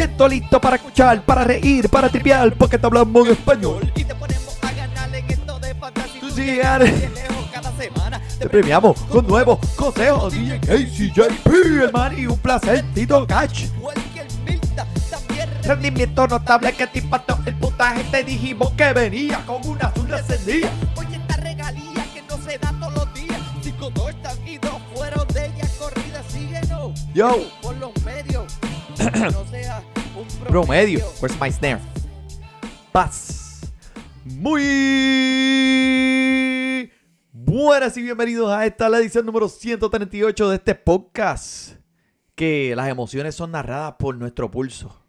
siento listo para escuchar, para reír, para tripear, porque te hablamos en español. y te ponemos a ganar en esto de fantasía. Cada semana. Te premiamos con nuevos consejos. DJ KCJP, hermano, y un placer, Tito también Rendimiento notable que te impactó el puntaje. Te dijimos que venía con una azul encendida. Oye, esta regalía que no se da todos los días. Cinco touchdowns y dos fueron de ella corrida. Síguenos Yo, por los medios. promedio. Where's my snare? Paz. Muy buenas y bienvenidos a esta la edición número 138 de este podcast. Que las emociones son narradas por nuestro pulso.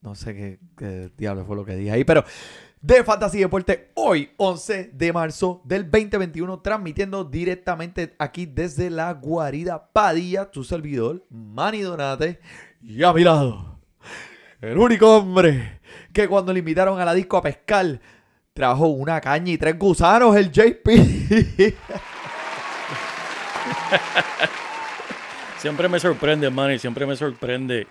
No sé qué, qué diablo fue lo que dije ahí, pero de Fantasy Deporte hoy, 11 de marzo del 2021, transmitiendo directamente aquí desde la guarida Padilla, tu servidor, Manny Donate, y a mi lado, el único hombre que cuando le invitaron a la disco a pescar, trajo una caña y tres gusanos, el JP. Siempre me sorprende, Manny, siempre me sorprende.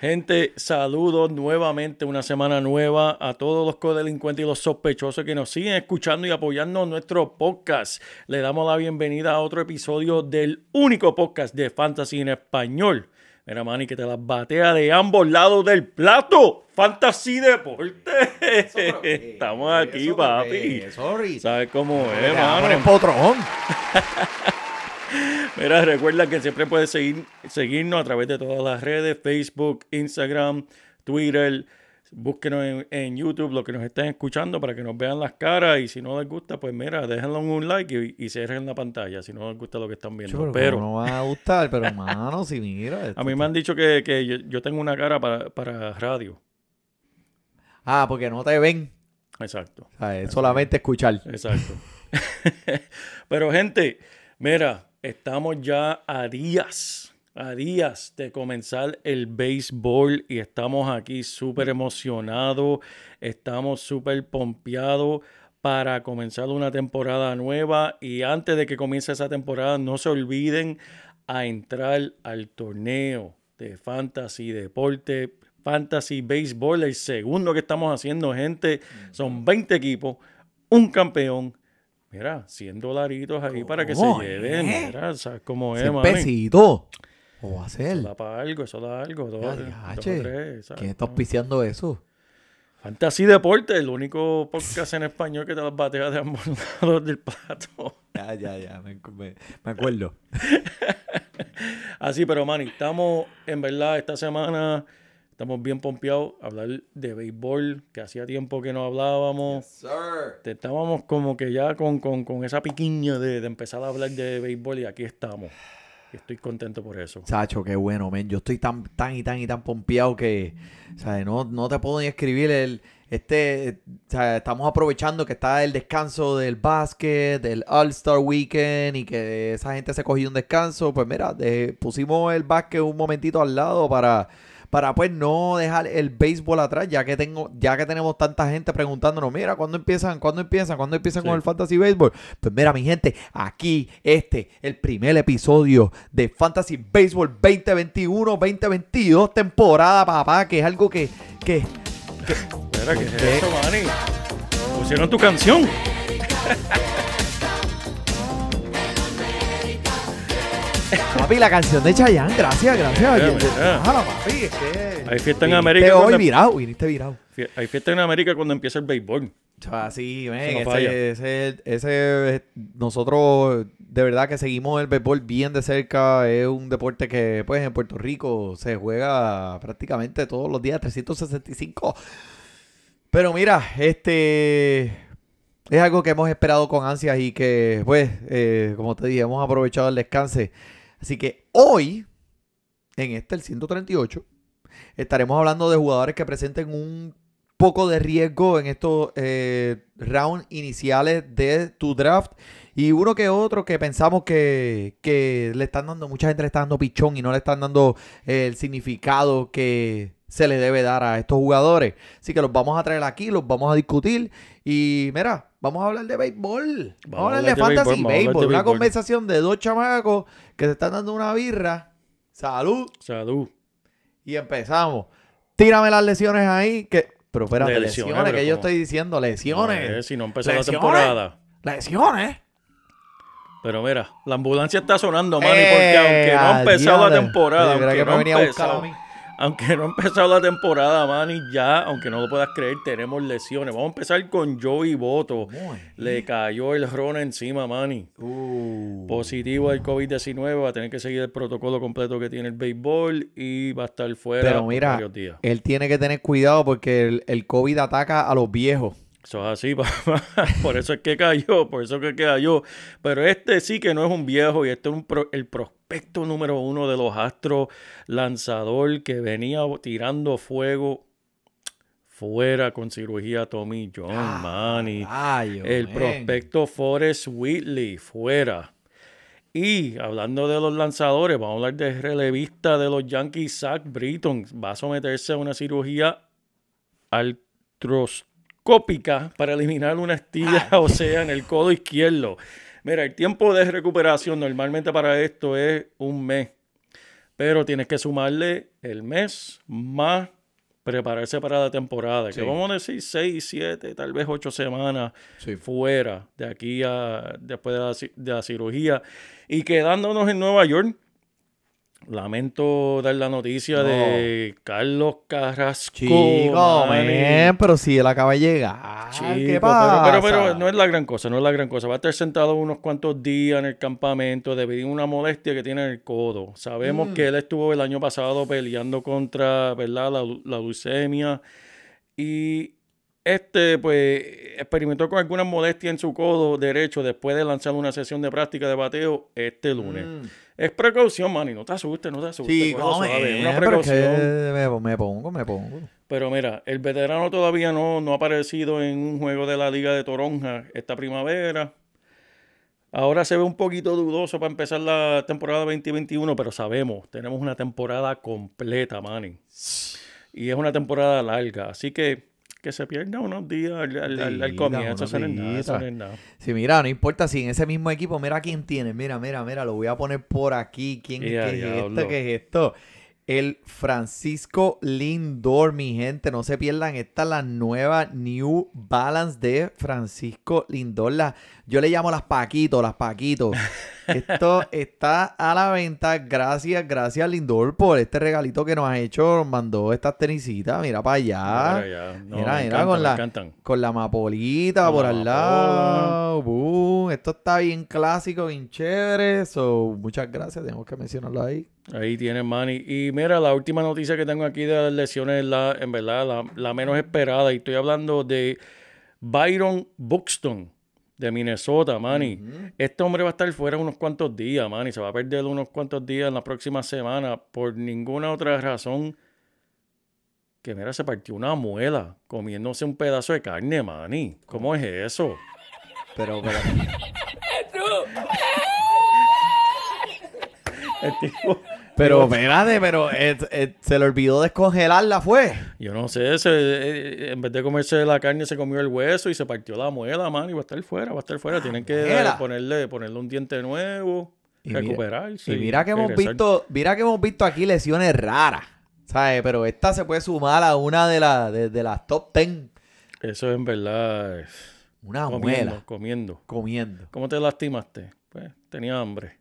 Gente, saludos nuevamente, una semana nueva a todos los codelincuentes y los sospechosos que nos siguen escuchando y apoyando nuestro podcast. Le damos la bienvenida a otro episodio del único podcast de Fantasy en español. Mira, Manny, que te las batea de ambos lados del plato. Fantasy Deporte. Estamos aquí, papi. Sorry. ¿Sabes cómo es, mano? hombre, potrón. Mira, recuerda que siempre puedes seguir, seguirnos a través de todas las redes, Facebook, Instagram, Twitter. Búsquenos en, en YouTube, lo que nos estén escuchando, para que nos vean las caras. Y si no les gusta, pues mira, déjenlo en un like y, y cierren la pantalla si no les gusta lo que están viendo. Pero, Pero no va a gustar, pero hermano, si mira. esto a mí me han dicho que, que yo, yo tengo una cara para, para radio. Ah, porque no te ven. Exacto. O sea, es solamente escuchar. Exacto. Pero gente, mira, estamos ya a días, a días de comenzar el béisbol y estamos aquí súper emocionados, estamos súper pompeados para comenzar una temporada nueva y antes de que comience esa temporada no se olviden a entrar al torneo de fantasy deporte fantasy béisbol el segundo que estamos haciendo gente son 20 equipos un campeón mira 100 dolaritos ahí para que se ¿Cómo lleven es? mira sabes cómo es Cien mami? pesitos. ¿O va a ser? eso da para algo eso da algo dos, dos tres. ¿Quién está auspiciando eso? Fantasy Deporte, el único podcast en español que te las batea de ambos lados del plato. Ya, ya, ya, me, me- me acuerdo. Así, pero Manny, estamos en verdad esta semana, estamos bien pompeados a hablar de béisbol, que hacía tiempo que no hablábamos. Te- Estábamos como que ya con, con- con esa piquiña de, de empezar a hablar de béisbol y aquí estamos. Estoy contento por eso. Sacho, qué bueno, men. Yo estoy tan, tan y tan y tan pompeado que, ¿sabes? No, no te puedo ni escribir el, este, sea, estamos aprovechando que está el descanso del básquet, del All-Star Weekend y que esa gente se cogió un descanso. Pues mira, de- pusimos el básquet un momentito al lado para, para pues no dejar el béisbol atrás, ya que tengo, ya que tenemos tanta gente preguntándonos, mira, ¿cuándo empiezan? ¿Cuándo empiezan? ¿Cuándo empiezan Sí. con el Fantasy Baseball? Pues mira, mi gente, aquí este, el primer episodio de Fantasy Baseball 2021-2022, temporada, papá, que es algo que, que, Espera, ¿qué es eso, Manny? Pusieron tu canción. papi, la canción de Chayanne, gracias, gracias. Déjala, papi, es que... Hay fiesta en viniste América hoy virado, viniste virado. Hay fiesta en América cuando empieza el béisbol. Así, men, no ese, ese, ese- nosotros de verdad que seguimos el béisbol bien de cerca. Es un deporte que, pues, en Puerto Rico se juega prácticamente todos los días, 365. Pero mira, este es algo que hemos esperado con ansias y que, pues, eh, como te dije, hemos aprovechado el descanso. Así que hoy, en este, el 138, estaremos hablando de jugadores que presenten un poco de riesgo en estos eh, rounds iniciales de tu draft. Y uno que otro que pensamos que, que le están dando, mucha gente le está dando pichón y no le están dando eh, el significado que se le debe dar a estos jugadores. Así que los vamos a traer aquí, los vamos a discutir. Y mira, vamos a hablar de béisbol. Vamos, a hablar de, fantasy béisbol, béisbol. Una béisbol. conversación de dos chamacos que se están dando una birra. Salud. Salud. Y empezamos. Tírame las lesiones ahí. Que, pero espérate, De lesiones, lesiones, que yo estoy diciendo. Lesiones. No, eh, si no empezó la temporada. Lesiones. Pero mira, la ambulancia está sonando, Manny, porque aunque no ha Eh, empezado la temporada, aunque que no, me venía a buscar a mí. Aunque no ha empezado la temporada, Manny, ya, aunque no lo puedas creer, tenemos lesiones. Vamos a empezar con Joey Boto. ¿Cómo es? Le cayó el ron encima, Manny. Uh. Positivo al COVID-19, va a tener que seguir el protocolo completo que tiene el béisbol y va a estar fuera Pero por mira, varios días. él tiene que tener cuidado porque el, el COVID ataca a los viejos. Eso es así, papá. por eso es que cayó, por eso es que cayó. Pero este sí que no es un viejo y este es un pro- el prospecto número uno de los Astros, lanzador que venía tirando fuego fuera con cirugía Tommy John, Ah, Manny. El prospecto Forrest Whitley, fuera. Y hablando de los lanzadores, vamos a hablar del relevista de los Yankees, Zach Britton. Va a someterse a una cirugía artroscópica para eliminar una estilla Ah. o sea en el codo izquierdo. Mira, el tiempo de recuperación normalmente para esto es un mes. Pero tienes que sumarle el mes más prepararse para la temporada. Sí. Que vamos a decir 6, 7, tal vez 8 semanas Sí. fuera de aquí a después de la, ci- de la cirugía. Y quedándonos en Nueva York, lamento dar la noticia No. de Carlos Carrasco. Chico, men, pero si él acaba de llegar. Chico, ¿Qué pero- pasa? Pero, pero, no es la gran cosa, no es la gran cosa. Va a estar sentado unos cuantos días en el campamento debido a una molestia que tiene en el codo. Sabemos Mm. que él estuvo el año pasado peleando contra ¿verdad? La, la leucemia y este pues experimentó con algunas molestias en su codo derecho después de lanzar una sesión de práctica de bateo este lunes. Mm. Es precaución, Manny, no te asustes, no te asustes. Sí, es una precaución. me, me pongo, me pongo. Pero mira, el veterano todavía no, no ha aparecido en un juego de la Liga de Toronja esta primavera. Ahora se ve un poquito dudoso para empezar la temporada 2021, pero sabemos, tenemos una temporada completa, Manny. Y es una temporada larga, así que que se pierda unos días al, al- al- al comienzo. Eso no nada, eso no es nada. Sí, mira, no importa si en ese mismo equipo, mira quién tiene. Mira, mira, mira, lo voy a poner por aquí. ¿Quién Ya, qué es esto? ¿Qué es esto? El Francisco Lindor, mi gente. No se pierdan. Esta es la nueva New Balance de Francisco Lindor. La- yo le llamo las Paquitos, las Paquitos. Esto está a la venta. Gracias, gracias Lindor por este regalito que nos ha hecho. Nos mandó estas tenisitas. Mira para allá. Mira. No, mira, mira, encantan, con la-. Con la mapolita Con por la al lado. Boom. Esto está bien clásico, bien chévere. So, muchas gracias. Tenemos que mencionarlo ahí. Ahí tienes, Manny. Y mira, la última noticia que tengo aquí de las lesiones es la, en verdad, la, la menos esperada. Y estoy hablando de Byron Buxton de Minnesota, Manny. Este hombre va a estar fuera unos cuantos días, Manny. Se va a perder unos cuantos días en la próxima semana por ninguna otra razón que, mira, se partió una muela comiéndose un pedazo de carne, Manny. ¿Cómo es eso? Pero, pero. El tipo- Pero, espérate, pero eh, eh, se le olvidó descongelarla, fue. Yo no sé, se- eh, en vez de comerse la carne se comió el hueso y se partió la muela, man, y va a estar fuera, va a estar fuera. Tienen que ponerle, ponerle un diente nuevo, Y mira- recuperarse. Y mira que hemos regresar. visto, mira que hemos visto aquí lesiones raras. ¿Sabes? Pero esta se puede sumar a una de, las de, de las top 10. Eso es en verdad. eh, Una comiendo, muela. comiendo. Comiendo. ¿Cómo te lastimaste? Pues tenía hambre.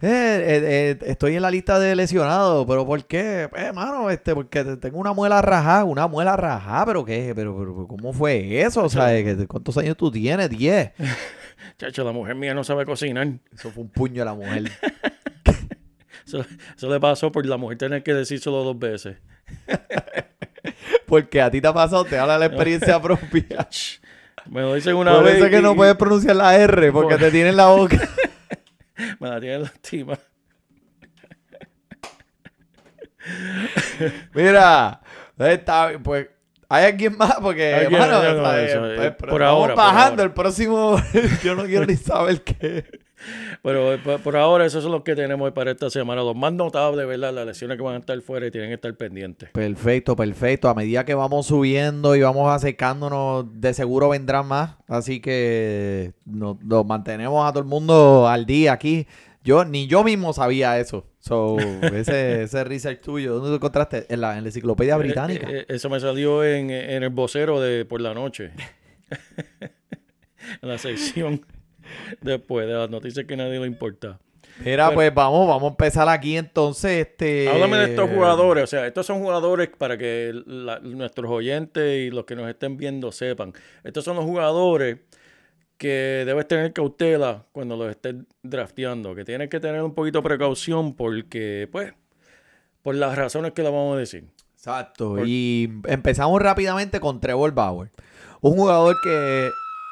Eh, eh, eh, estoy en la lista de lesionados, pero ¿por qué? Pues, mano, este, porque te- tengo una muela rajada, una muela rajada, pero ¿qué? Pero, pero ¿cómo fue eso? O sea, ¿que- ¿cuántos años tú tienes? Diez. Chacho, la mujer mía no sabe cocinar. Eso fue un puño a la mujer. Eso, eso le pasó por la mujer tener que decírselo dos veces. Porque a ti te ha pasado, te habla la experiencia propia. Me lo dicen una Por vez. eso es que y- no puedes pronunciar la R, porque Por- te tiene en la boca. Me la tiene lastima. Mira, está, pues ¿Hay alguien más? Porque, no, no, eh, pero por ahora, por bajando. ahora. El próximo, yo no quiero ni saber qué. Pero eh, por, por ahora, eso es lo que tenemos para esta semana. Los más notables, ¿verdad? Las lesiones que van a estar fuera y tienen que estar pendientes. Perfecto, perfecto. A medida que vamos subiendo y vamos acercándonos, de seguro vendrán más. Así que nos, nos mantenemos a todo el mundo al día aquí. Yo, ni yo mismo sabía eso. So, ese, ese research tuyo, ¿dónde lo encontraste? En la, en la enciclopedia británica. Eh, eh, eso me salió en, en el vocero de por la noche. en la sección después de las noticias que nadie le importa. Mira, pero- pues vamos, vamos a empezar aquí entonces. Este... Háblame de estos jugadores, o sea, estos son jugadores para que la- nuestros oyentes y los que nos estén viendo sepan. Estos son los jugadores que debes tener cautela cuando los estés drafteando, que tienes que tener un poquito de precaución porque, pues, por las razones que le vamos a decir. Exacto. Por- Y empezamos rápidamente con Trevor Bauer. Un jugador que eh,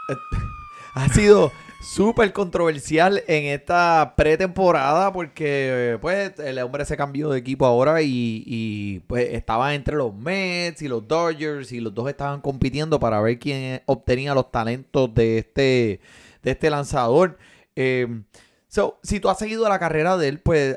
ha sido súper controversial en esta pretemporada porque eh, pues el hombre se cambió de equipo ahora y, y, pues estaba entre los Mets y los Dodgers y los dos estaban compitiendo para ver quién obtenía los talentos de este, de este lanzador. Eh, So, si tú has seguido la carrera de él, pues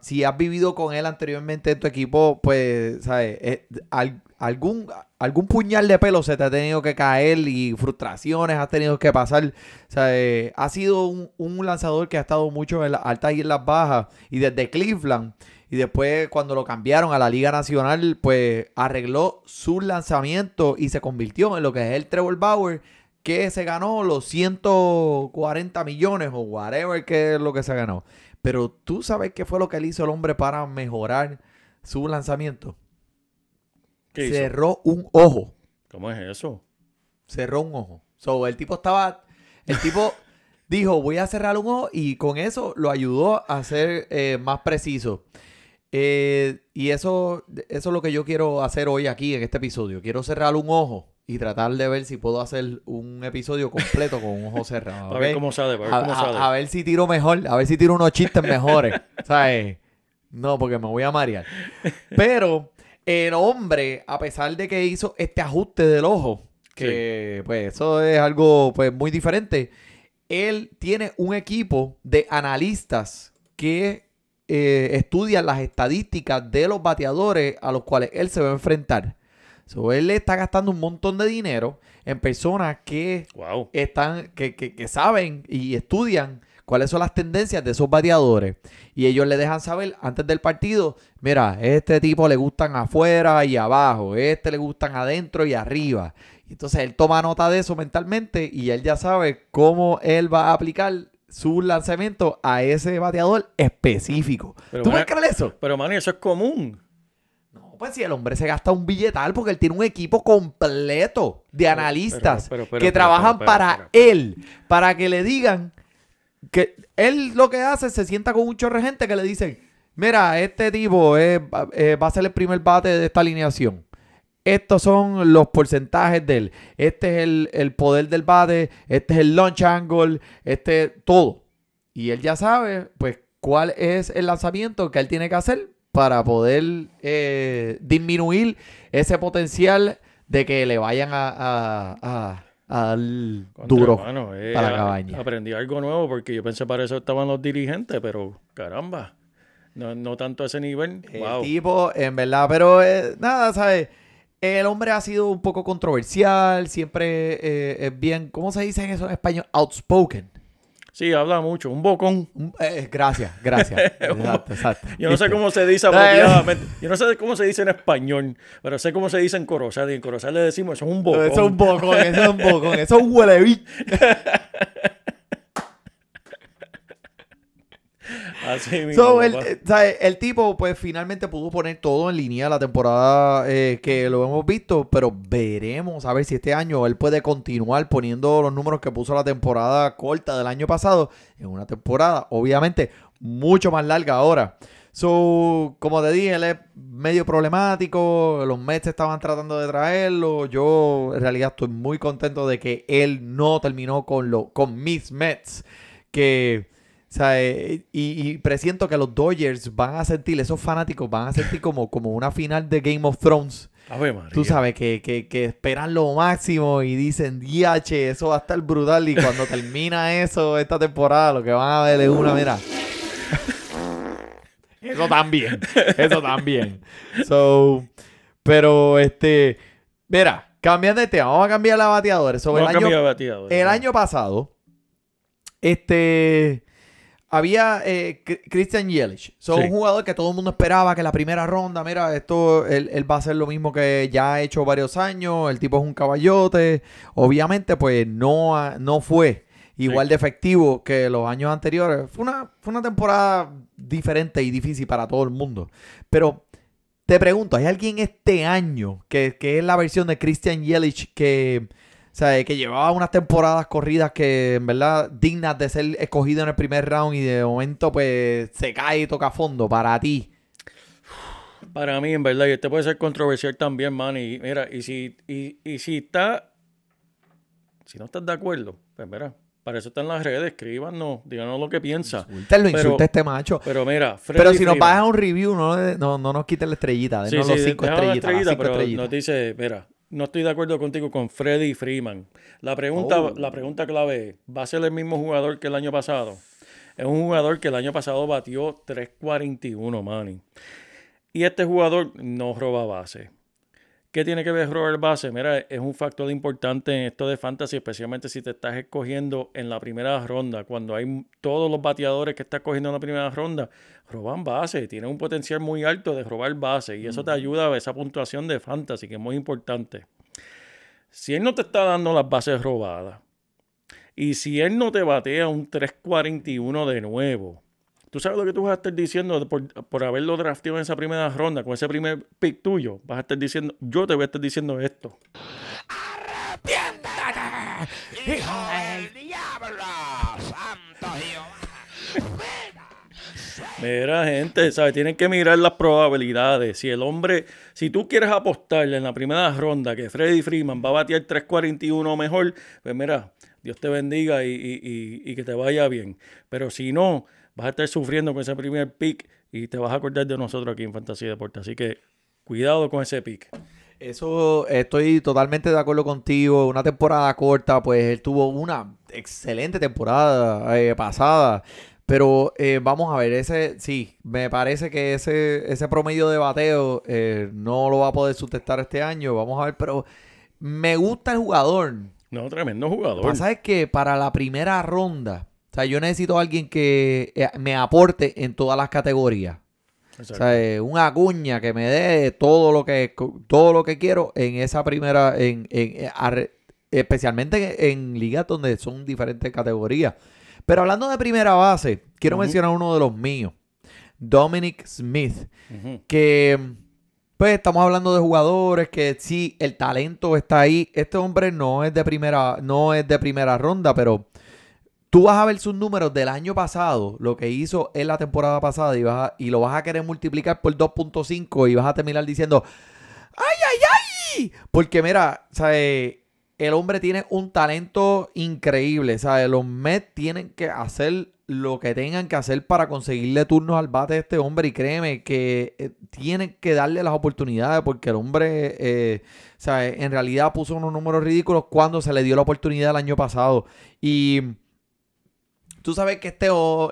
si has vivido con él anteriormente en tu equipo, pues, ¿sabes? Eh, al- algún, algún puñal de pelo se te ha tenido que caer y frustraciones has tenido que pasar. ¿sabes? Ha sido un, un lanzador que ha estado mucho en las altas y en las bajas. Y desde Cleveland, y después cuando lo cambiaron a la Liga Nacional, pues arregló su lanzamiento y se convirtió en lo que es el Trevor Bauer que se ganó los 140 millones o whatever que es lo que se ganó. Pero tú sabes qué fue lo que le hizo el hombre para mejorar su lanzamiento. ¿Qué hizo? Cerró un ojo. ¿Cómo es eso? Cerró un ojo. So, el tipo estaba. El tipo dijo: Voy a cerrar un ojo. Y con eso lo ayudó a ser eh, más preciso. Eh, y eso, eso es lo que yo quiero hacer hoy aquí en este episodio. Quiero cerrar un ojo y tratar de ver si puedo hacer un episodio completo con un ojo cerrado. A ver cómo sale, a ver a, cómo a- sale. a ver si tiro mejor, a ver si tiro unos chistes mejores, ¿sabes? No, porque me voy a marear. Pero el hombre, a pesar de que hizo este ajuste del ojo, que pues eso es algo pues muy diferente, él tiene un equipo de analistas que eh, estudian las estadísticas de los bateadores a los cuales él se va a enfrentar. So, él le está gastando un montón de dinero en personas que Wow. están, que, que- que saben y estudian cuáles son las tendencias de esos bateadores. Y ellos le dejan saber antes del partido, mira, este tipo le gustan afuera y abajo, este le gustan adentro y arriba. Entonces él toma nota de eso mentalmente y él ya sabe cómo él va a aplicar su lanzamiento a ese bateador específico. Pero ¿Tú puedes creer eso? Pero, Manny, eso es común. No, pues si el hombre se gasta un billetal porque él tiene un equipo completo de analistas pero- pero- que trabajan para él, para que le digan que él lo que hace es se sienta con un chorro de gente que le dicen, mira, este tipo eh, va a ser el primer bate de esta alineación. Estos son los porcentajes de él. Este es el, el poder del bate. Este es el launch angle. Este, todo. Y él ya sabe, pues, cuál es el lanzamiento que él tiene que hacer para poder eh, disminuir ese potencial de que le vayan a- a dar Contra, duro mano, eh, para la cabaña. Aprendí algo nuevo porque yo pensé para eso estaban los dirigentes, pero caramba, no, no tanto a ese nivel. El wow. tipo, en verdad, pero eh, nada, ¿sabes? El hombre ha sido un poco controversial, siempre eh, es bien, ¿cómo se dice eso en español? Outspoken. Sí, habla mucho, un bocón. Eh, gracias, gracias. exacto, exacto. Yo no sé cómo se dice apropiadamente. Yo no sé cómo se dice en español, pero sé cómo se dice en Corozal. Y en Corozal le decimos, eso es un bocón. Eso es un bocón, eso es un bocón, eso es un huele Así mismo. So, el, eh, el tipo, pues finalmente pudo poner todo en línea la temporada eh, que lo hemos visto, pero veremos a ver si este año él puede continuar poniendo los números que puso la temporada corta del año pasado en una temporada, obviamente, mucho más larga ahora. So, como te dije, él es medio problemático. Los Mets estaban tratando de traerlo. Yo, en realidad, estoy muy contento de que él no terminó con, lo, con mis Mets. Que, o sea, eh, y, y presiento que los Dodgers van a sentir, esos fanáticos van a sentir como, como una final de Game of Thrones. María. tú sabes, que, que, que esperan lo máximo y dicen, DH, eso va a estar brutal. Y cuando termina eso, esta temporada, lo que van a ver es una, mira. eso también, eso también. So, pero este, mira, cambiando de tema, vamos a cambiar la bateadora. Sobre el año, cambia de bateador, el ¿no? año pasado, este, había eh, Christian Yelich. Son Sí. un jugador que todo el mundo esperaba que la primera ronda, mira, esto, él, él va a hacer lo mismo que ya ha hecho varios años. El tipo es un caballote. Obviamente, pues no, no fue igual de efectivo que los años anteriores. Fue una, fue una temporada diferente y difícil para todo el mundo. Pero te pregunto, ¿hay alguien este año que, que es la versión de Christian Yelich que, sea, que llevaba unas temporadas corridas que en verdad dignas de ser escogido en el primer round y de momento pues se cae y toca fondo para ti? Para mí, en verdad, y este puede ser controversial también, man. Y mira, y si, y, y si está. Si no estás de acuerdo, pues mira, para eso están las redes, escríbanos, díganos lo que piensa. Te lo Pero- insulta este macho. Pero mira, Pero Freddy si nos Freeman- vas a un review, no, no, no nos quiten la estrellita. Sí, Denos sí, los cinco estrellitas. las estrellita, cinco pero estrellitas. nos dice, mira, no estoy de acuerdo contigo con Freddy Freeman. La pregunta, Oh. la pregunta clave es, ¿va a ser el mismo jugador que el año pasado? Es un jugador que el año pasado batió 3.41, Manny. Y este jugador no roba base. ¿Qué tiene que ver robar base? Mira, es un factor importante en esto de fantasy, especialmente si te estás escogiendo en la primera ronda. Cuando hay todos los bateadores que estás cogiendo en la primera ronda, roban base. Tienen un potencial muy alto de robar base. Y eso te ayuda a esa puntuación de fantasy, que es muy importante. Si él no te está dando las bases robadas, y si él no te batea un 3.41 de nuevo, tú sabes lo que tú vas a estar diciendo por, por haberlo drafteado en esa primera ronda, con ese primer pick tuyo. Vas a estar diciendo, yo te voy a estar diciendo esto. Mira, gente, ¿sabes? Tienen que mirar las probabilidades. Si el hombre, si tú quieres apostarle en la primera ronda que Freddy Freeman va a batear 3.41 o mejor, pues mira, Dios te bendiga y, y- y- y que te vaya bien. Pero si no, vas a estar sufriendo con ese primer pick y te vas a acordar de nosotros aquí en Fantasía Deporte. Así que cuidado con ese pick. Eso estoy totalmente de acuerdo contigo. Una temporada corta, pues él tuvo una excelente temporada eh, pasada. Pero eh, vamos a ver, ese sí, me parece que ese, ese promedio de bateo eh, no lo va a poder sustentar este año. Vamos a ver, pero me gusta el jugador. No, tremendo jugador. Pasa es que para la primera ronda, sea, yo necesito a alguien que eh, me aporte en todas las categorías. O sea, eh, una cuña que me dé todo lo que todo lo que quiero en esa primera, en, en- eh, especialmente en, ligas donde son diferentes categorías. Pero hablando de primera base, quiero Ujú. mencionar uno de los míos, Dominic Smith, que pues estamos hablando de jugadores que sí, el talento está ahí. Este hombre no es de primera, no es de primera ronda, pero tú vas a ver sus números del año pasado, lo que hizo en la temporada pasada, y, vas a- y lo vas a querer multiplicar por 2.5 y vas a terminar diciendo, ¡ay, ay, ay! Porque mira, ¿sabes? el hombre tiene un talento increíble, ¿sabes? Los Mets tienen que hacer lo que tengan que hacer para conseguirle turnos al bate a este hombre y créeme que eh, tienen que darle las oportunidades porque el hombre, eh, ¿sabes? En realidad puso unos números ridículos cuando se le dio la oportunidad el año pasado y tú sabes que este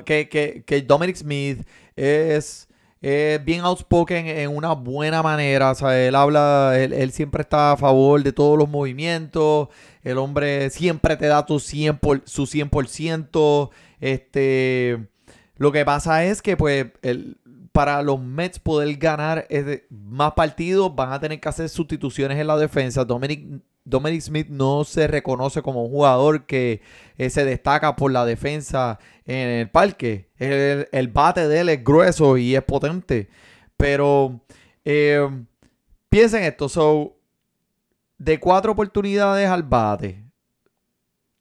que, que, que Dominic Smith es, es bien outspoken en una buena manera. O sea, él habla, él, él siempre está a favor de todos los movimientos. El hombre siempre te da tu 100 por- su 100%. Este, lo que pasa es que, pues, el- para los Mets poder ganar más partidos, van a tener que hacer sustituciones en la defensa. Dominic, Dominic Smith no se reconoce como un jugador que eh, se destaca por la defensa en el parque. El, bate de él es grueso y es potente. Pero eh, piensen esto. So, de cuatro oportunidades al bate,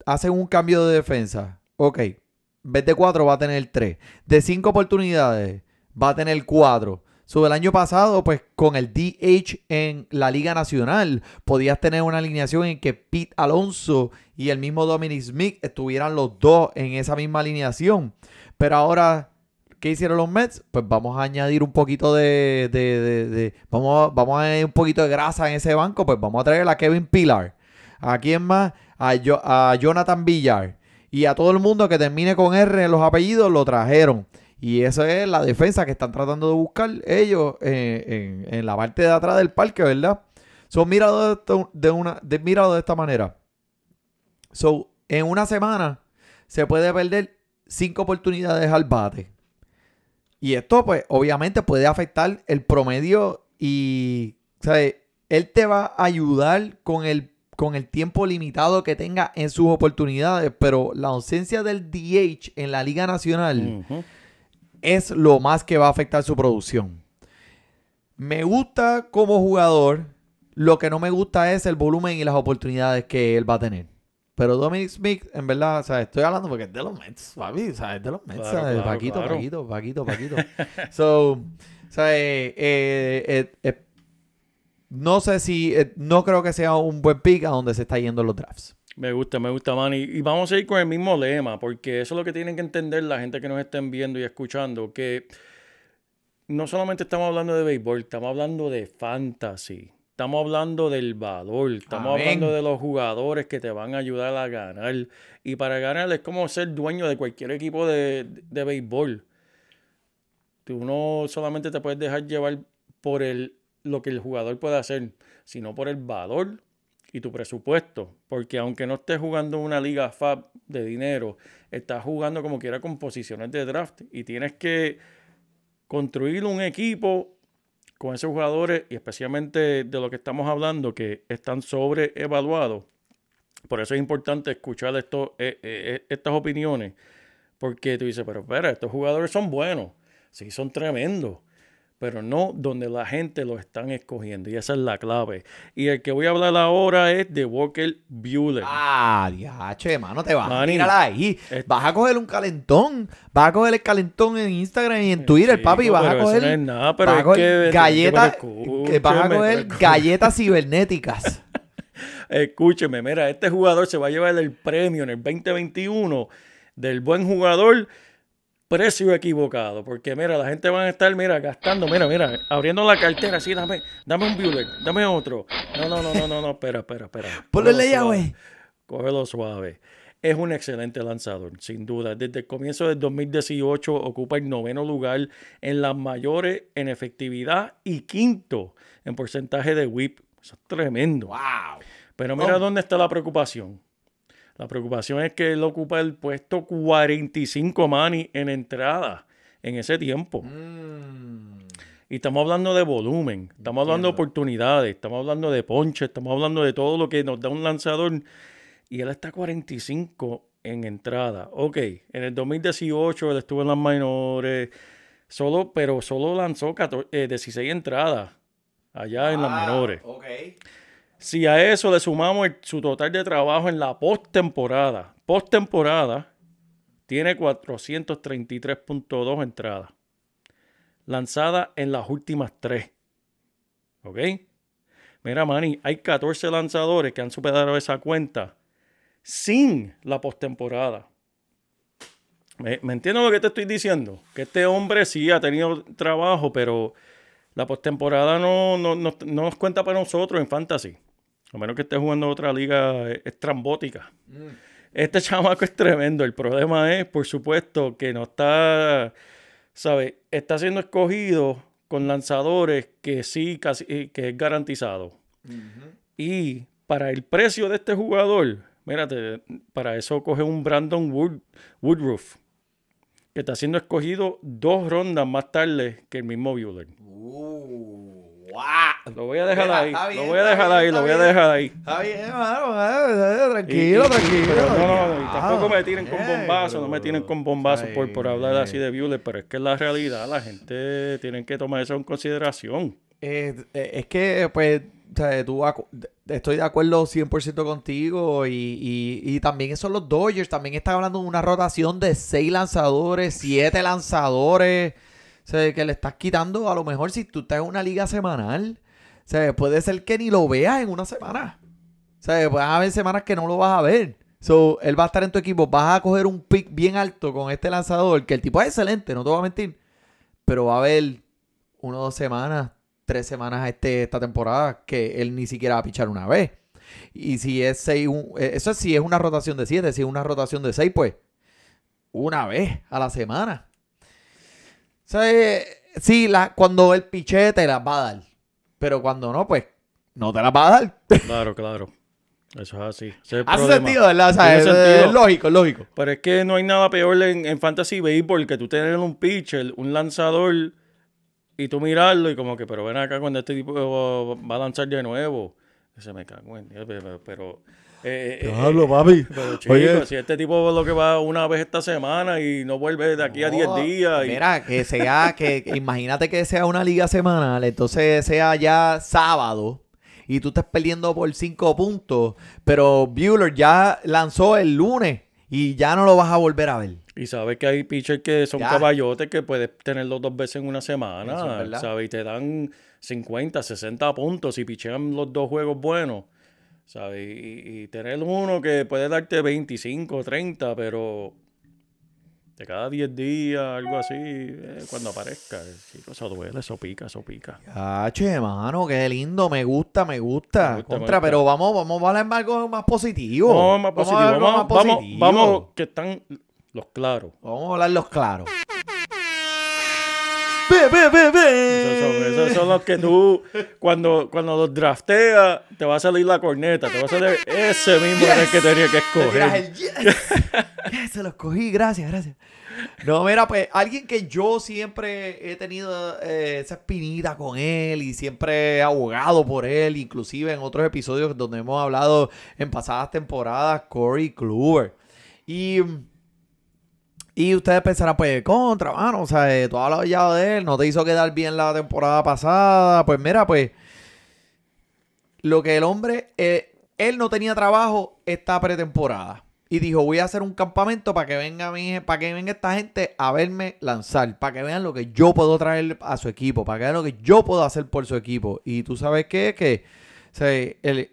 hacen un cambio de defensa. Ok. En vez de cuatro va a tener tres. De cinco oportunidades va a tener cuatro. Sobre el año pasado, pues con el DH en la Liga Nacional, podías tener una alineación en que Pete Alonso y el mismo Dominic Smith estuvieran los dos en esa misma alineación. Pero ahora, ¿qué hicieron los Mets? Pues vamos a añadir un poquito de, de- de- vamos, vamos a añadir un poquito de grasa en ese banco, pues vamos a traer a Kevin Pilar. ¿A quién más? A, Jo- a Jonathan Villar. Y a todo el mundo que termine con R en los apellidos lo trajeron. Y esa es la defensa que están tratando de buscar ellos en, en la parte de atrás del parque, ¿verdad? Son mirados de, una, de, míralo de esta manera. So, en una semana se puede perder cinco oportunidades al bate. Y esto, pues, obviamente puede afectar el promedio y, ¿sabes? Él te va a ayudar con el, con el tiempo limitado que tenga en sus oportunidades, pero la ausencia del DH en la Liga Nacional Ujú. Es lo más que va a afectar su producción. Me gusta como jugador, lo que no me gusta es el volumen y las oportunidades que él va a tener. Pero Dominic Smith, en verdad, o sea, estoy hablando porque es de los Mets, papi, o sea, es de los Mets, Claro, claro, Paquito, claro. Paquito, Paquito, Paquito. so, o sea, eh, eh, eh, no sé si, no creo que sea un buen pick a donde se está yendo los drafts. Me gusta, me gusta, man. Y, y vamos a ir con el mismo lema, porque eso es lo que tienen que entender la gente que nos estén viendo y escuchando, que no solamente estamos hablando de béisbol, estamos hablando de fantasy. Estamos hablando del valor, estamos Amén. hablando de los jugadores que te van a ayudar a ganar. Y para ganar es como ser dueño de cualquier equipo de, de béisbol. Tú no solamente te puedes dejar llevar por el, lo que el jugador puede hacer, sino por el valor y tu presupuesto. Porque aunque no estés jugando una liga FAB de dinero, estás jugando como quiera con posiciones de draft y tienes que construir un equipo con esos jugadores y especialmente de lo que estamos hablando que están sobreevaluados. Por eso es importante escuchar esto, eh, eh, estas opiniones. Porque tú dices, pero espera, estos jugadores son buenos. Sí, son tremendos. Pero no donde la gente los están escogiendo. Y esa es la clave. Y el que voy a hablar ahora es de Walker Buehler. Ah, diache, mano, te vas a Manny, tirar ahí. es- Vas a coger un calentón. Vas a coger el calentón en Instagram y en Twitter, Chico, papi. Vas a coger, no es nada, pero vas a coger galletas. vas a coger galletas cibernéticas. Escúcheme, mira, este jugador se va a llevar el premio en el 2021 del buen jugador precio equivocado. Porque mira, la gente va a estar, mira, gastando, mira, mira, abriendo la cartera, así, dame, dame un Bueller, dame otro. No, no, no, no, no, no, espera, espera, espera. Ponle suave, güey. Cógelo suave. Es un excelente lanzador, sin duda. Desde el comienzo del 2018 ocupa el noveno lugar en las mayores en efectividad y quinto en porcentaje de whip. Eso es tremendo. wow. Pero mira Oh. dónde está la preocupación. La preocupación es que él ocupa el puesto 45 Manny en entrada en ese tiempo. Mm. Y estamos hablando de volumen, estamos hablando de oportunidades, estamos hablando de ponche, estamos hablando de todo lo que nos da un lanzador. Y él está 45 en entrada. Ok, en el 2018 él estuvo en las menores, solo, pero solo lanzó 14 eh, 16 entradas allá en las menores. Ok. Si a eso le sumamos su total de trabajo en la postemporada, postemporada, tiene 433.2 entradas. Lanzadas en las últimas tres. ¿Ok? Mira, Manny, hay 14 lanzadores que han superado esa cuenta sin la postemporada. ¿Me, me entiendes lo que te estoy diciendo? Que este hombre sí ha tenido trabajo, pero la postemporada no, no, no, no nos cuenta para nosotros en fantasy. A menos que esté jugando otra liga eh, estrambótica. Este chamaco es tremendo. El problema es, por supuesto, que no está, ¿sabes? Está siendo escogido con lanzadores que sí, casi, eh, que es garantizado. Y para el precio de este jugador, mírate, para eso coge un Brandon Wood, Woodruff, que está siendo escogido dos rondas más tarde que el mismo Bueller. Uh. Lo voy a dejar ahí, lo voy a dejar ahí, lo voy a dejar ahí. Está bien, mano. eh, eh, Tranquilo, tranquilo. no, no, no, tampoco me tiren con bombazos, no me tiren con bombazos por, por hablar así de Bueller, pero es que es la realidad, la gente tiene que tomar eso en consideración. Eh, es que, pues, o sea, tú estoy de acuerdo 100% contigo y, y, y también son los Dodgers. También están hablando de una rotación de seis lanzadores, siete lanzadores. O sea, que le estás quitando a lo mejor si tú estás en una liga semanal. O sea, puede ser que ni lo veas en una semana. O sea, pueden haber semanas que no lo vas a ver. So, él va a estar en tu equipo. Vas a coger un pick bien alto con este lanzador, que el tipo es excelente, no te voy a mentir. Pero va a haber una o dos semanas, tres semanas este, esta temporada que él ni siquiera va a pichar una vez. Y si es seis, eh, eso es si es una rotación de siete, si es una rotación de seis, pues una vez a la semana. Eh, sí, la, cuando el piche te las va a dar. Pero cuando no, pues no te las va a dar. Claro, claro. Eso es así. Ese es el Hace sentido, ¿verdad? O sea, es, es lógico, lógico. Pero es que no hay nada peor en, en Fantasy Baseball que tú tener un pitcher, un lanzador, y tú mirarlo y como que, pero ven acá cuando este tipo va a lanzar de nuevo. Se me cago en Dios, pero... pero eh, eh, eh, papi. pero chico, si este tipo lo que va una vez esta semana y no vuelve de aquí a 10 No, días. y- Mira, que sea, que que imagínate que sea una liga semanal, entonces sea ya sábado y tú estés perdiendo por cinco puntos, pero Bueller ya lanzó el lunes y ya no lo vas a volver a ver. Y sabes que hay pitchers que son Ya. caballotes que puedes tenerlos dos veces en una semana, es. ¿sabes? Y te dan 50, 60 puntos y pichean los dos juegos buenos, ¿sabes? Y, y tener uno que puede darte 25, 30, pero de cada 10 días, algo así, eh, cuando aparezca, eh, chico, eso duele, eso pica, eso pica. Ah, che, mano, qué lindo, me gusta, me gusta. Me gusta, me Contra, gusta. pero vamos, vamos a hablar algo más positivo. Vamos, más positivo, algo vamos, más vamos, positivo. vamos, que están los claros. Vamos a hablarlos claros. Ve, ve, ve, ve. Esos son, esos son los que tú, cuando, cuando los drafteas, te va a salir la corneta, te va a salir ese mismo el que tenía que escoger. yes. Yes, se los cogí, gracias, gracias. No, mira, pues alguien que yo siempre he tenido eh, esa espinita con él y siempre he abogado por él, inclusive en otros episodios donde hemos hablado en pasadas temporadas, Corey Kluber. Y, y ustedes pensarán, pues, contra, mano, o sea, eh, tú has hablado de él, no te hizo quedar bien la temporada pasada. Pues mira, pues, lo que el hombre, eh, él no tenía trabajo esta pretemporada. Y dijo, voy a hacer un campamento para que venga mi, para que venga esta gente a verme lanzar, para que vean lo que yo puedo traer a su equipo, para que vean lo que yo puedo hacer por su equipo. Y tú sabes qué, que o sea, el-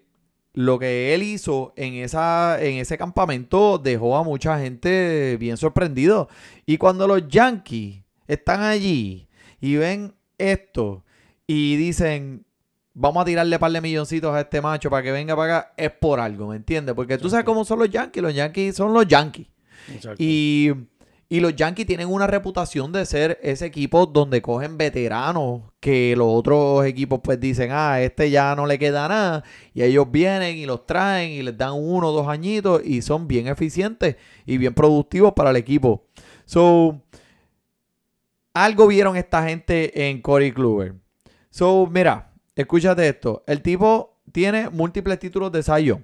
lo que él hizo en, esa, en ese campamento dejó a mucha gente bien sorprendido. Y cuando los Yankees están allí y ven esto y dicen, vamos a tirarle par de milloncitos a este macho para que venga para acá, es por algo, ¿me entiendes? Porque tú sabes cómo son los Yankees, los Yankees son los Yankees. Exacto. Y, y los Yankees tienen una reputación de ser ese equipo donde cogen veteranos que los otros equipos pues dicen, ah, este ya no le queda nada. Y ellos vienen y los traen y les dan uno o dos añitos y son bien eficientes y bien productivos para el equipo. So, algo vieron esta gente en Corey Kluber. So, mira, escúchate esto. El tipo tiene múltiples títulos de Young.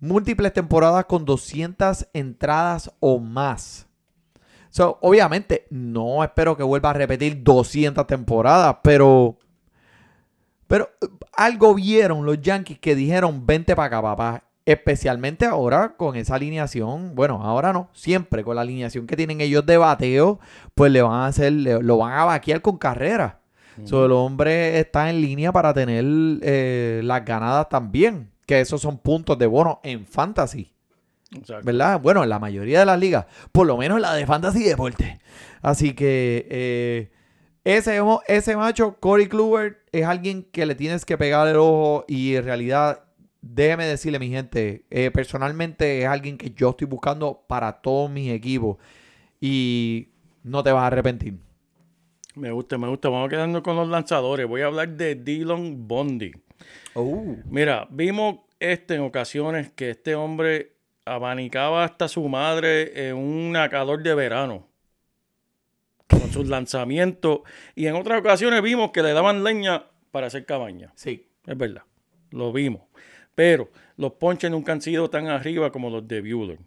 Múltiples temporadas con 200 entradas o más. So, obviamente, no espero que vuelva a repetir 200 temporadas, pero. Pero eh, algo vieron los Yankees que dijeron: vente para acá, papá. Especialmente ahora con esa alineación. Bueno, ahora no. Siempre con la alineación que tienen ellos de bateo, pues le van a hacer, le- lo van a vaquear con carrera. So, el hombre está en línea para tener eh, las ganadas también. Que esos son puntos de bono en fantasy. Exacto. ¿verdad? Bueno, en la mayoría de las ligas, por lo menos en la de Fantasy Deporte. Así que eh, ese, ese macho, Corey Kluber, es alguien que le tienes que pegar el ojo y en realidad, déjeme decirle, mi gente, eh, personalmente es alguien que yo estoy buscando para todos mis equipos y no te vas a arrepentir. Me gusta, me gusta. Vamos quedando con los lanzadores. Voy a hablar de Dylan Bondi. Mira, vimos este en ocasiones que este hombre abanicaba hasta su madre en un calor de verano con sus lanzamientos y en otras ocasiones vimos que le daban leña para hacer cabaña. Sí. Es verdad, lo vimos. Pero los ponches nunca han sido tan arriba como los de Bueller.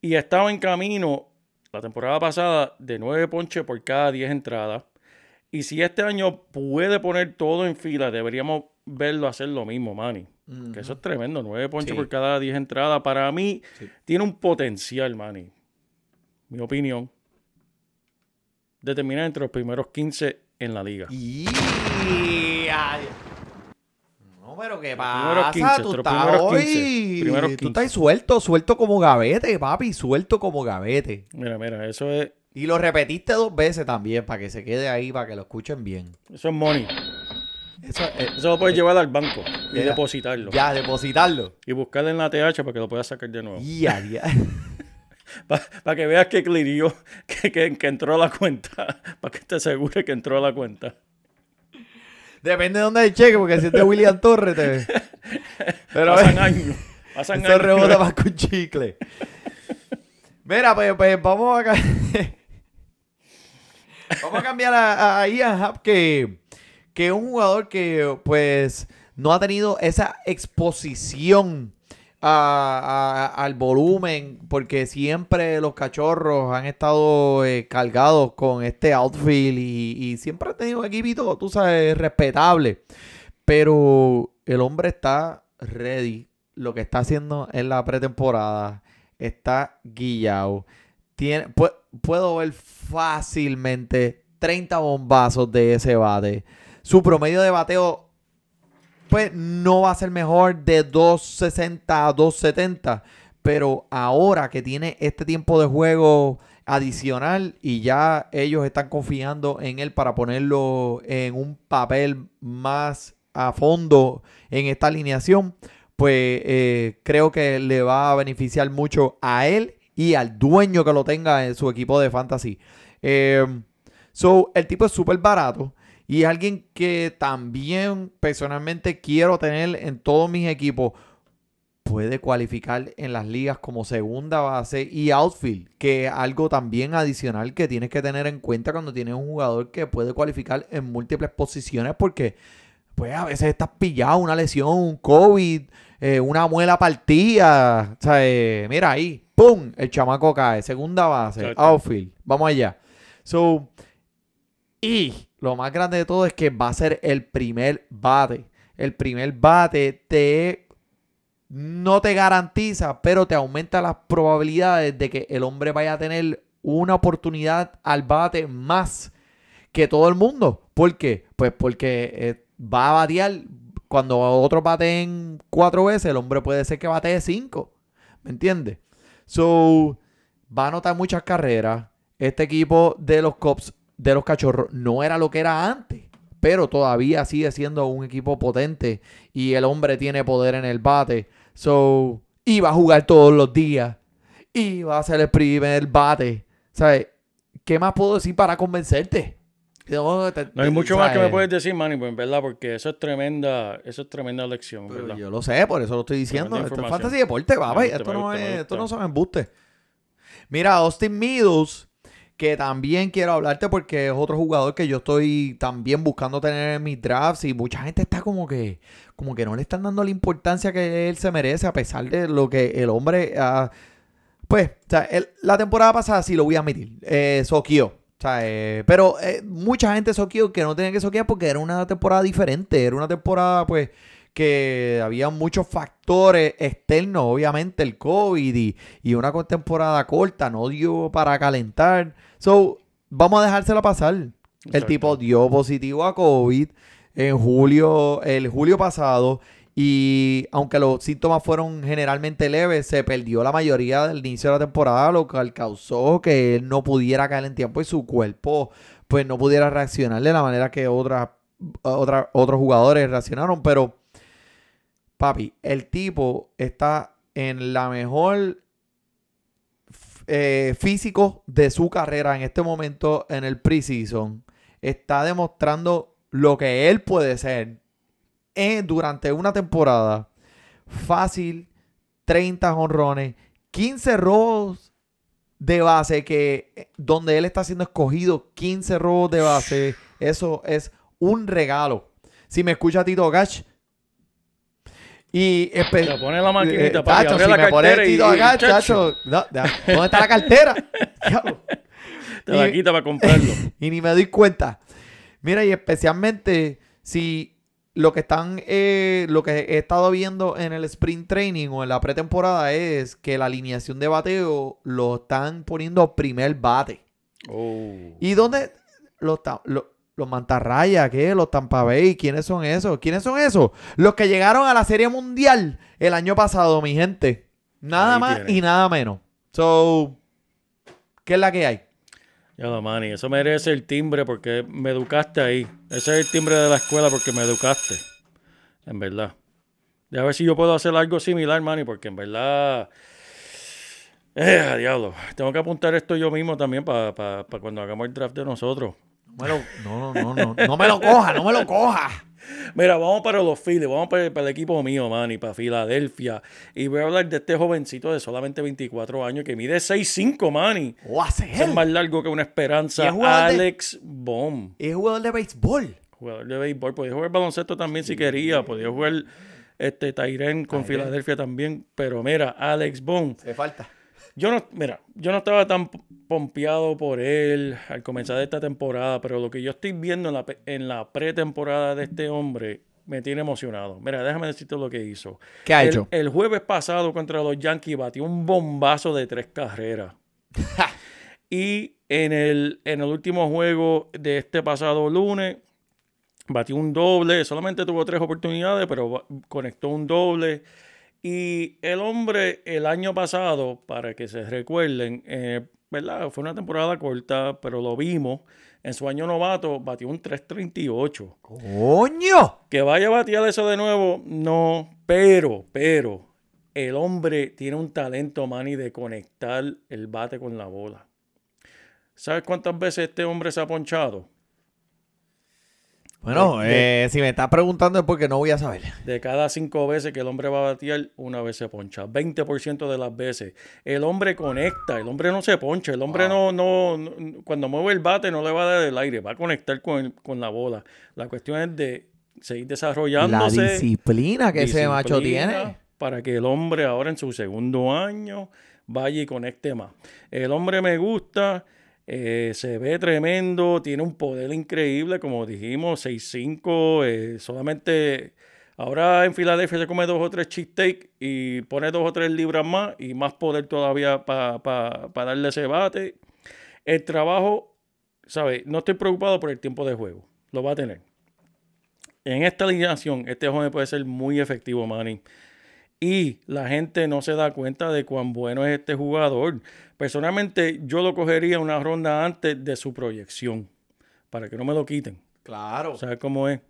Y estaba en camino la temporada pasada de 9 ponches por cada 10 entradas. Y si este año puede poner todo en fila, deberíamos verlo hacer lo mismo, Manny. Que eso es tremendo, 9 ponches Sí. por cada 10 entradas. Para mí, Sí. tiene un potencial, Manny. Mi opinión. De terminar entre los primeros 15 en la liga. Y... No, pero ¿qué primeros pasa? 15, tú los estás primeros hoy... 15, primeros Tú 15. estás suelto, suelto como gavete, papi, suelto como gavete. Mira, mira, eso es, Y lo repetiste dos veces también, para que se quede ahí, para que lo escuchen bien. eso es money. Eso, eh, Eso lo puedes llevar al banco y Ya. depositarlo. ya, depositarlo. Y buscarle en la TH para que lo puedas sacar de nuevo. Ya, ya. Para que veas que clirió, que, que, que entró a la cuenta. Para que te asegure que entró a la cuenta. Depende de dónde hay cheque, porque si es de William Torres, te... Pero Pasan años. Pasan Esto años. rebota más con chicle. Mira, pues, pues vamos a... vamos a cambiar a, a Ian Happ, que, que un jugador que, pues, no ha tenido esa exposición al volumen, porque siempre los cachorros han estado eh, cargados con este outfield y, siempre han tenido un equipito, tú sabes, respetable. Pero el hombre está ready. Lo que está haciendo en la pretemporada está guillado. Tiene, pu- puedo ver fácilmente 30 bombazos de ese bate. Su promedio de bateo, pues no va a ser mejor de 260 a 270. Pero ahora que tiene este tiempo de juego adicional y ya ellos están confiando en él para ponerlo en un papel más a fondo en esta alineación, pues eh, creo que le va a beneficiar mucho a él y al dueño que lo tenga en su equipo de fantasy. Eh, so, el tipo es súper barato y alguien que también personalmente quiero tener en todos mis equipos. Puede cualificar en las ligas como segunda base y outfield, que es algo también adicional que tienes que tener en cuenta cuando tienes un jugador que puede cualificar en múltiples posiciones porque pues a veces estás pillado, una lesión, un COVID, eh, una muela partida. O sea, eh, mira ahí, ¡pum! El chamaco cae. Segunda base, outfield. Vamos allá. So, y lo más grande de todo es que va a ser el primer bate. El primer bate te no te garantiza, pero te aumenta las probabilidades de que el hombre vaya a tener una oportunidad al bate más que todo el mundo. ¿Por qué? Pues porque eh, va a batear. Cuando otros bateen cuatro veces, el hombre puede ser que batee cinco. ¿Me entiendes? So, va a anotar muchas carreras. Este equipo de los Cops, de los Cachorros, no era lo que era antes. Pero todavía sigue siendo un equipo potente. Y el hombre tiene poder en el bate. So, va a jugar todos los días. Y va a ser el primer bate. ¿Sabes? ¿Qué más puedo decir para convencerte? No, te- No hay mucho más que me puedes decir, Manny, pues verdad, porque eso es tremenda, eso es tremenda lección, Pero ¿verdad? yo lo sé, por eso lo estoy diciendo. Esto es fantasy deporte, papá. Esto no, es, esto no son embustes. Mira, Austin Meadows, que también quiero hablarte porque es otro jugador que yo estoy también buscando tener en mis drafts y mucha gente está como que, como que no le están dando la importancia que él se merece a pesar de lo que el hombre, ah, pues, o sea, él- la temporada pasada sí lo voy a admitir, eh. O sea, eh, pero eh, mucha gente soqueó que no tenía que soquear porque era una temporada diferente, era una temporada pues que había muchos factores externos, obviamente el COVID y, y una temporada corta, no dio para calentar. So, vamos a dejársela pasar. El tipo dio positivo a COVID en julio, el julio pasado. Y aunque los síntomas fueron generalmente leves, se perdió la mayoría del inicio de la temporada, lo cual causó que él no pudiera caer en tiempo y su cuerpo pues no pudiera reaccionar de la manera que otras, otra- otros jugadores reaccionaron. Pero, papi, el tipo está en la mejor eh, físico de su carrera en este momento en el preseason. Está demostrando lo que él puede ser en- durante una temporada. Fácil, 30 honrones, 15 robos de base, que eh, donde él está siendo escogido, 15 robos de base. Eso es un regalo. Si me escucha Tito Gach. Y espe- Te pone la maquinita, Tacho, si la me cartera y- chacho. chacho, no, ya, ¿dónde está la cartera? Te la quita para comprarlo. y ni me doy cuenta. Mira, y especialmente si lo que están, eh, lo que he estado viendo en el sprint training o en la pretemporada es que la alineación de bateo lo están poniendo primer bate. Oh. ¿Y dónde lo está? lo- Los Mantarraya, ¿qué? Los Tampa Bay, ¿quiénes son esos? ¿Quiénes son esos? Los que llegaron a la Serie Mundial el año pasado, mi gente. Nada Ahí más tiene. y nada menos. So, ¿qué es la que hay? Ya lo, Manny, eso merece el timbre porque me educaste ahí. Ese es el timbre de la escuela porque me educaste. En verdad. Ya a ver si yo puedo hacer algo similar, Manny, porque en verdad. Eh, diablo. Tengo que apuntar esto yo mismo también para cuando hagamos el draft de nosotros. No, me lo, no, no, no, no, no me lo coja, no me lo coja. Mira, vamos para los Phillies, vamos para, para el equipo mío, Manny, para Filadelfia. Y voy a hablar de este jovencito de solamente 24 años que mide 6'5, Manny. ¿O hace Ese Es más largo que una ¿Y esperanza. Alex Baum. Es jugador de béisbol. Jugador de béisbol. Podía jugar baloncesto también si quería. Podía jugar este Tyren con. Filadelfia también. Pero mira, Alex Baum. Se falta. Yo no, mira, yo no estaba tan pompeado por él al comenzar esta temporada, pero lo que yo estoy viendo en la, en la pretemporada de este hombre me tiene emocionado. Mira, déjame decirte lo que hizo. ¿Qué ha el, hecho? El jueves pasado contra los Yankees batió un bombazo de tres carreras. y en el, en el último juego de este pasado lunes, batió un doble. Solamente tuvo tres oportunidades, pero conectó un doble. Y el hombre, el año pasado, para que se recuerden, eh, ¿verdad? Fue una temporada corta, pero lo vimos. En su año novato batió un 338. ¡Coño! Que vaya a batear eso de nuevo, no. Pero, pero, el hombre tiene un talento, Manny, de conectar el bate con la bola. ¿Sabes cuántas veces este hombre se ha ponchado? Bueno, De- eh, si me estás preguntando es porque no voy a saber. De cada cinco veces que el hombre va a batear, una vez se poncha. 20% de las veces. El hombre conecta, el hombre no se poncha. El hombre no, no, no- cuando mueve el bate no le va a dar el aire, va a conectar con, con la bola. La cuestión es de seguir La desarrollándose. disciplina que ese macho tiene. Para que el hombre ahora en su segundo año vaya y conecte más. El hombre me gusta, eh, se ve tremendo, tiene un poder increíble, como dijimos, 6'5", eh, solamente ahora en Filadelfia se come dos o tres cheesesteak y pone dos o tres libras más y más poder todavía para darle ese bate. El trabajo, ¿sabes? No estoy preocupado por el tiempo de juego, lo va a tener. En esta alineación, este joven puede ser muy efectivo, Manny. Y la gente no se da cuenta de cuán bueno es este jugador. Personalmente, yo lo cogería una ronda antes de su proyección. Para que no me lo quiten. Claro. ¿Sabes cómo es?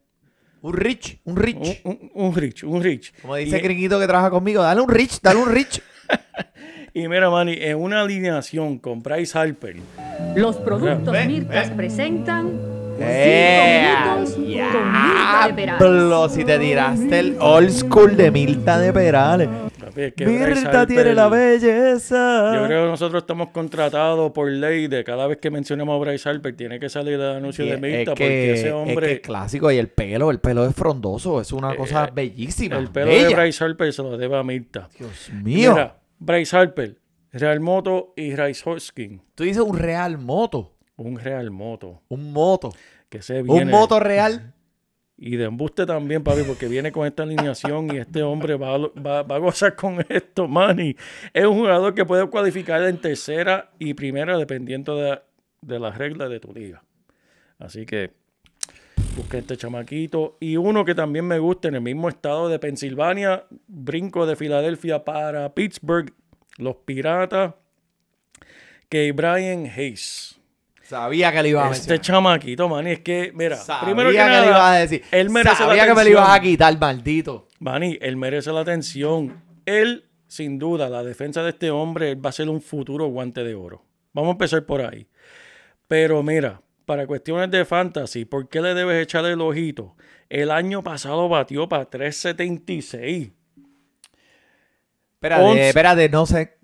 un rich, un rich. Un, un- un rich, un rich. Como dice gringuito que trabaja conmigo, dale un rich, dale un rich. Y mira, Manny, en una alineación con Bryce Harper, Los productos Ven, Mirtas ven. presentan. 5 minutos con Mirta de Perales. Si te tiraste el old school de Mirta de Perales. Que Mirta tiene la belleza. Yo creo que nosotros estamos contratados por ley de cada vez que mencionemos a Bryce Harper tiene que salir el anuncio Y de es Mirta que- porque ese es hombre, que es clásico y el pelo, el pelo es frondoso, es una cosa bellísima. el pelo bella. de Bryce Harper se lo debe a Mirta. Dios mío. Mira, Bryce Harper, Real Moto y Rice Hoskin. Tú dices un real moto, Un Real Moto. un moto, Que se viene. un moto real. Y de embuste también, papi, porque viene con esta alineación y este hombre va, a va- va a gozar con esto, Manny. Es un jugador que puede cualificar en tercera y primera dependiendo de, de las reglas de tu liga. Así que busca este chamaquito. Y uno que también me gusta en el mismo estado de Pensilvania, brinco de Filadelfia para Pittsburgh, los Piratas, que Brian Hayes. Sabía que le iba a Este mencionar. chamaquito, man, es que, mira, Sabía primero que, que le nada, ibas a decir. él merece Sabía la que me lo ibas a quitar, maldito. Manny, él merece la atención. Él, sin duda, la defensa de este hombre él va a ser un futuro guante de oro. Vamos a empezar por ahí. Pero mira, para cuestiones de fantasy, ¿por qué le debes echar el ojito? El año pasado batió para 376. Espérate, Once. espérate, no sé.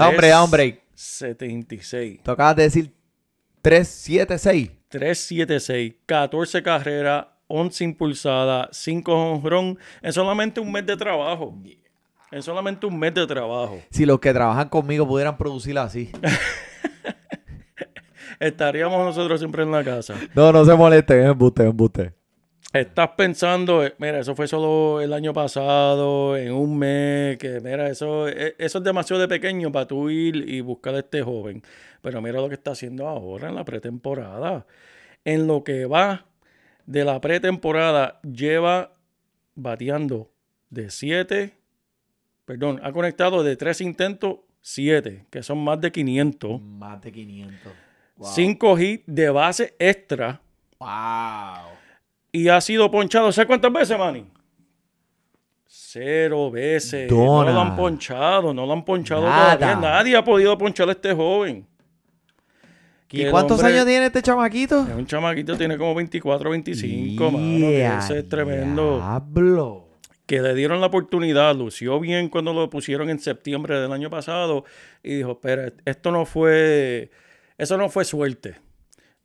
Hombre, hombre. 76. Tú acabas de decir 376. 376, 14 carreras, 11 impulsadas, 5 honrón en solamente un mes de trabajo. En solamente un mes de trabajo. Si los que trabajan conmigo pudieran producir así. Estaríamos nosotros siempre en la casa. No, no se molesten, es embuste, es embuste. Estás pensando, eh, mira, eso fue solo el año pasado, en un mes, que mira, eso, eh, eso es demasiado de pequeño para tú ir y buscar a este joven. Pero mira lo que está haciendo ahora en la pretemporada. en lo que va de la pretemporada, lleva bateando de 7, perdón, ha conectado de 3 intentos, 7, que son más de 500. Más de 500. Wow. 5 hits de base extra Wow. Y ha sido ponchado. ¿Sabes cuántas veces, Manny? Cero veces. Dona. No lo han ponchado, no lo han ponchado Nada. todavía. Nadie ha podido ponchar a este joven. ¿Y cuántos hombre- años tiene este chamaquito? Es un chamaquito, tiene como 24, 25, mano. que Yeah, Ese es tremendo. Diablo. Que le dieron la oportunidad, lució bien cuando lo pusieron en septiembre del año pasado y dijo, espera, esto no fue, eso no fue suerte.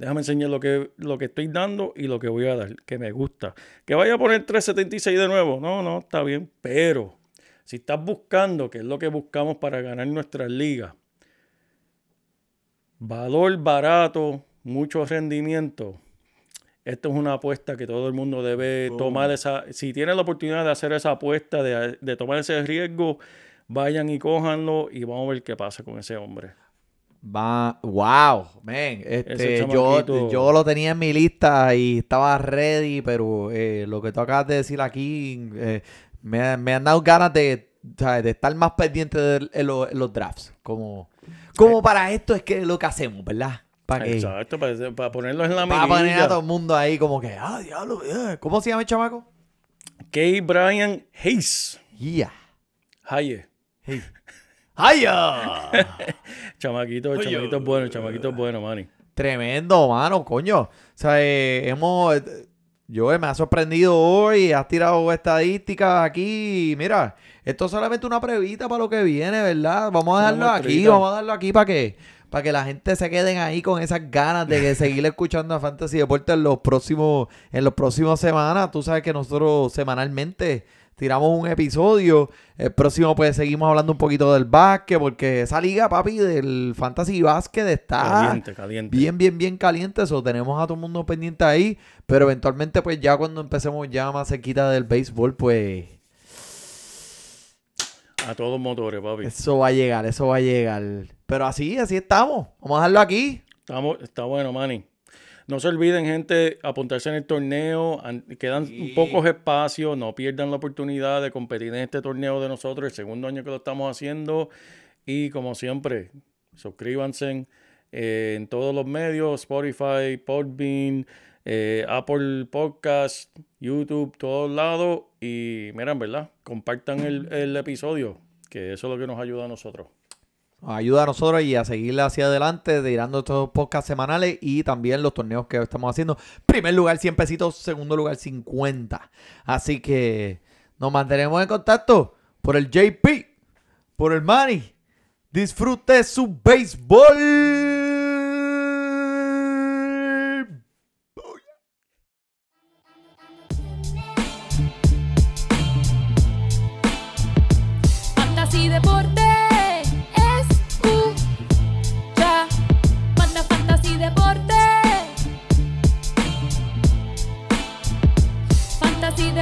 Déjame enseñar lo que, lo que estoy dando y lo que voy a dar, que me gusta. Que vaya a poner 376 de nuevo. No, no, está bien. Pero si estás buscando, que es lo que buscamos para ganar nuestras ligas, valor barato, mucho rendimiento. Esto es una apuesta que todo el mundo debe tomar esa. Si tienen la oportunidad de hacer esa apuesta, de, de tomar ese riesgo, vayan y cójanlo y vamos a ver qué pasa con ese hombre. Va, wow, man. Este, yo, yo lo tenía en mi lista y estaba ready, pero eh, lo que tú acabas de decir aquí eh, me, me han dado ganas de, de estar más pendiente de, los, los drafts. Como, como para esto es que es lo que hacemos, ¿verdad? Para que Exacto, para, para ponerlos en la para poner a todo el mundo ahí como que, ah, diablo, eh, ¿cómo se llama el chamaco? Kay Brian Hayes. Yeah. Haye. Hey. ¡Ay! Chamaquito, chamaquito es bueno, chamaquito es bueno, Manny. Tremendo, mano, coño. O sea, eh, hemos. eh, Yo me ha sorprendido hoy, has tirado estadísticas aquí. Mira, esto es solamente una previta para lo que viene, ¿verdad? Vamos a dejarlo aquí, vamos a darlo aquí para que, para que la gente se queden ahí con esas ganas de que seguir escuchando a Fantasy Deportes en los próximos, en los próximos semanas. Tú sabes que nosotros semanalmente tiramos un episodio. El próximo, pues seguimos hablando un poquito del básquet, porque esa liga, papi, del Fantasy Básquet está Caliente, caliente. bien, bien, bien caliente. Eso tenemos a todo el mundo pendiente ahí. Pero eventualmente, pues ya cuando empecemos ya más cerquita del béisbol, pues A todos motores, papi. eso va a llegar, eso va a llegar. Pero así, así estamos. Vamos a dejarlo aquí. Estamos, está bueno, Manny. No se olviden, gente, apuntarse en el torneo. An- Quedan pocos espacios. No pierdan la oportunidad de competir en este torneo de nosotros, el segundo año que lo estamos haciendo. Y como siempre, suscríbanse eh, en todos los medios: Spotify, Podbean, eh, Apple Podcast, YouTube, todos lados. Y miren, ¿verdad? Compartan el, el episodio, que eso es lo que nos ayuda a nosotros. Ayuda a nosotros y a seguirle hacia adelante, tirando estos podcasts semanales y también los torneos que estamos haciendo. Primer lugar, 100 pesitos. Segundo lugar, 50. Así que nos mantenemos en contacto por el JP, por el Manny. Disfrute su béisbol.